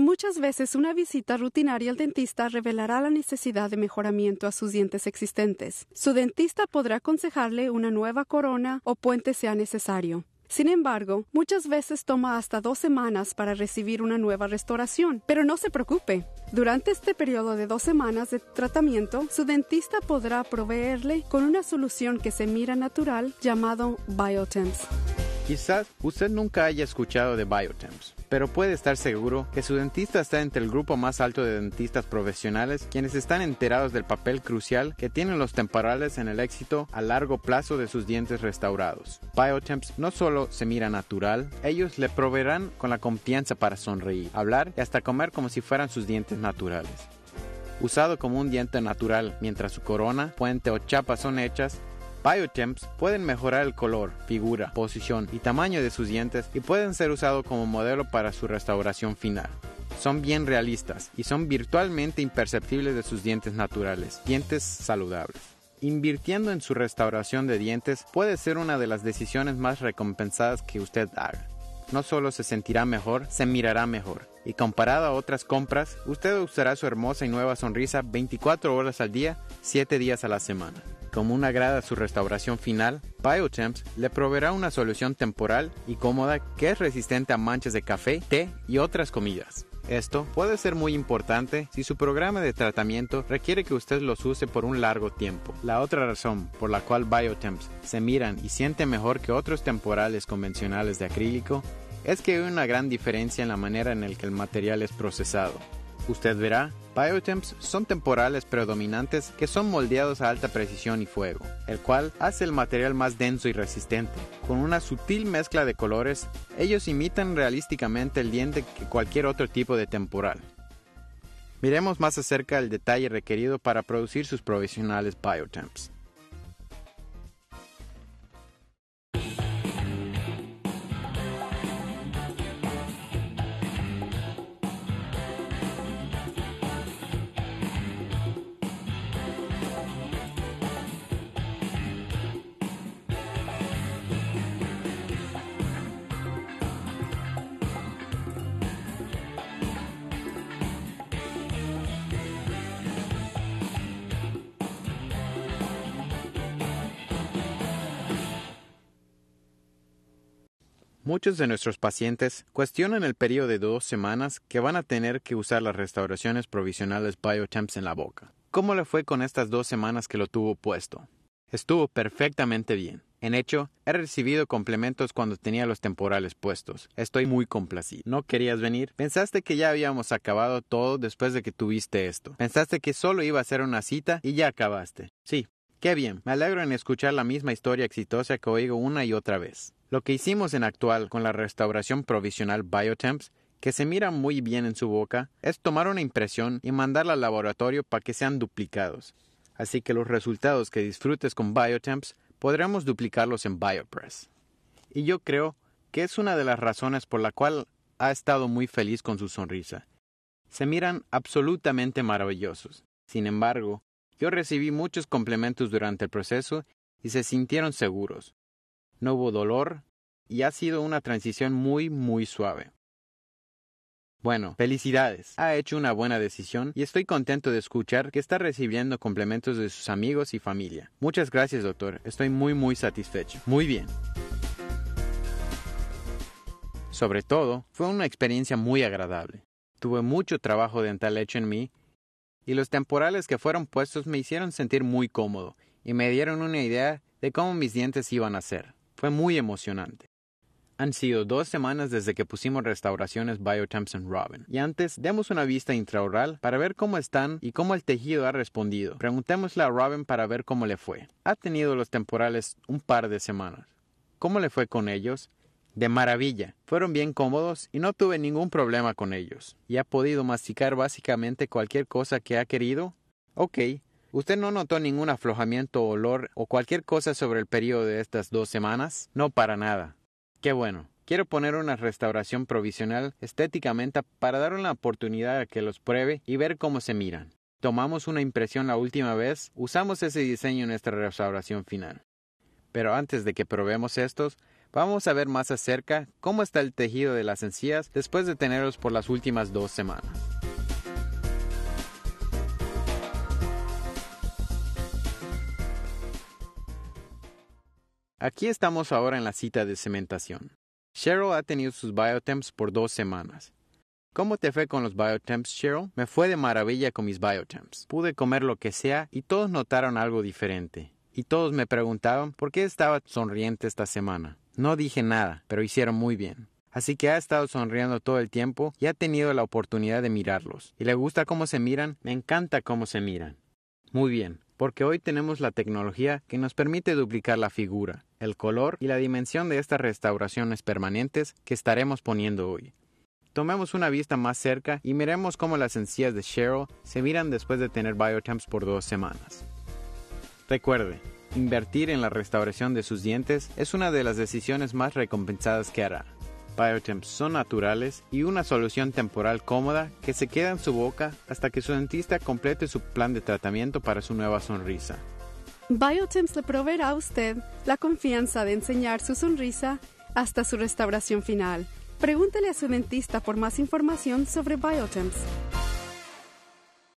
Muchas veces una visita rutinaria al dentista revelará la necesidad de mejoramiento a sus dientes existentes. Su dentista podrá aconsejarle una nueva corona o puente sea necesario. Sin embargo, muchas veces toma hasta dos semanas para recibir una nueva restauración, pero no se preocupe. Durante este periodo de dos semanas de tratamiento, su dentista podrá proveerle con una solución que se mira natural llamado Biotemps. Quizás usted nunca haya escuchado de Biotemps, pero puede estar seguro que su dentista está entre el grupo más alto de dentistas profesionales quienes están enterados del papel crucial que tienen los temporales en el éxito a largo plazo de sus dientes restaurados. Biotemps no solo se mira natural, ellos le proveerán con la confianza para sonreír, hablar y hasta comer como si fueran sus dientes naturales. Usado como un diente natural mientras su corona, puente o chapa son hechas, Biotemps pueden mejorar el color, figura, posición y tamaño de sus dientes y pueden ser usados como modelo para su restauración final. Son bien realistas y son virtualmente imperceptibles de sus dientes naturales, dientes saludables. Invirtiendo en su restauración de dientes puede ser una de las decisiones más recompensadas que usted haga. No solo se sentirá mejor, se mirará mejor. Y comparado a otras compras, usted usará su hermosa y nueva sonrisa 24 horas al día, 7 días a la semana. Como una grada su restauración final, Biotemps le proveerá una solución temporal y cómoda que es resistente a manchas de café, té y otras comidas. Esto puede ser muy importante si su programa de tratamiento requiere que usted los use por un largo tiempo. La otra razón por la cual Biotemps se miran y sienten mejor que otros temporales convencionales de acrílico es que hay una gran diferencia en la manera en la que el material es procesado. Usted verá, Biotemps son temporales predominantes que son moldeados a alta precisión y fuego, el cual hace el material más denso y resistente. Con una sutil mezcla de colores, ellos imitan realísticamente el diente que cualquier otro tipo de temporal. Miremos más acerca del detalle requerido para producir sus provisionales Biotemps. Muchos de nuestros pacientes cuestionan el periodo de dos semanas que van a tener que usar las restauraciones provisionales Biotemps en la boca. ¿Cómo le fue con estas dos semanas que lo tuvo puesto? Estuvo perfectamente bien. En hecho, he recibido complementos cuando tenía los temporales puestos. Estoy muy complacido. ¿No querías venir? Pensaste que ya habíamos acabado todo después de que tuviste esto. Pensaste que solo iba a ser una cita y ya acabaste. Sí, qué bien. Me alegro en escuchar la misma historia exitosa que oigo una y otra vez. Lo que hicimos en actual con la restauración provisional Biotemps, que se mira muy bien en su boca, es tomar una impresión y mandarla al laboratorio para que sean duplicados. Así que los resultados que disfrutes con Biotemps podremos duplicarlos en Biopress. Y yo creo que es una de las razones por la cual ha estado muy feliz con su sonrisa. Se miran absolutamente maravillosos. Sin embargo, yo recibí muchos complementos durante el proceso y se sintieron seguros no hubo dolor y ha sido una transición muy, muy suave. Bueno, felicidades. Ha hecho una buena decisión y estoy contento de escuchar que está recibiendo complementos de sus amigos y familia. Muchas gracias, doctor. Estoy muy, muy satisfecho. Muy bien. Sobre todo, fue una experiencia muy agradable. Tuve mucho trabajo dental hecho en mí y los temporales que fueron puestos me hicieron sentir muy cómodo y me dieron una idea de cómo mis dientes iban a ser. Fue muy emocionante. Han sido dos semanas desde que pusimos restauraciones Biotemps en Robin. Y antes, demos una vista intraoral para ver cómo están y cómo el tejido ha respondido. Preguntémosle a Robin para ver cómo le fue. Ha tenido los temporales un par de semanas. ¿Cómo le fue con ellos? De maravilla. Fueron bien cómodos y no tuve ningún problema con ellos. ¿Y ha podido masticar básicamente cualquier cosa que ha querido? Ok, ¿Usted no notó ningún aflojamiento, olor o cualquier cosa sobre el periodo de estas dos semanas? No para nada. Qué bueno. Quiero poner una restauración provisional estéticamente para dar una oportunidad a que los pruebe y ver cómo se miran. Tomamos una impresión la última vez, usamos ese diseño en nuestra restauración final. Pero antes de que probemos estos, Vamos a ver más acerca cómo está el tejido de las encías después de tenerlos por las últimas dos semanas. Aquí estamos ahora en la cita de cementación. Cheryl ha tenido sus biotemps por dos semanas. ¿Cómo te fue con los biotemps, Cheryl? Me fue de maravilla con mis biotemps. Pude comer lo que sea y todos notaron algo diferente. Y todos me preguntaban por qué estaba sonriente esta semana. No dije nada, pero hicieron muy bien. Así que ha estado sonriendo todo el tiempo y ha tenido la oportunidad de mirarlos. ¿Y le gusta cómo se miran? Me encanta cómo se miran. Muy bien, porque hoy tenemos la tecnología que nos permite duplicar la figura, el color y la dimensión de estas restauraciones permanentes que estaremos poniendo hoy. Tomemos una vista más cerca y miremos cómo las encías de Cheryl se miran después de tener biotemps por dos semanas. Recuerde, invertir en la restauración de sus dientes es una de las decisiones más recompensadas que hará. Biotemps son naturales y una solución temporal cómoda que se queda en su boca hasta que su dentista complete su plan de tratamiento para su nueva sonrisa. Biotemps le proveerá a usted la confianza de enseñar su sonrisa hasta su restauración final. Pregúntele a su dentista por más información sobre Biotemps.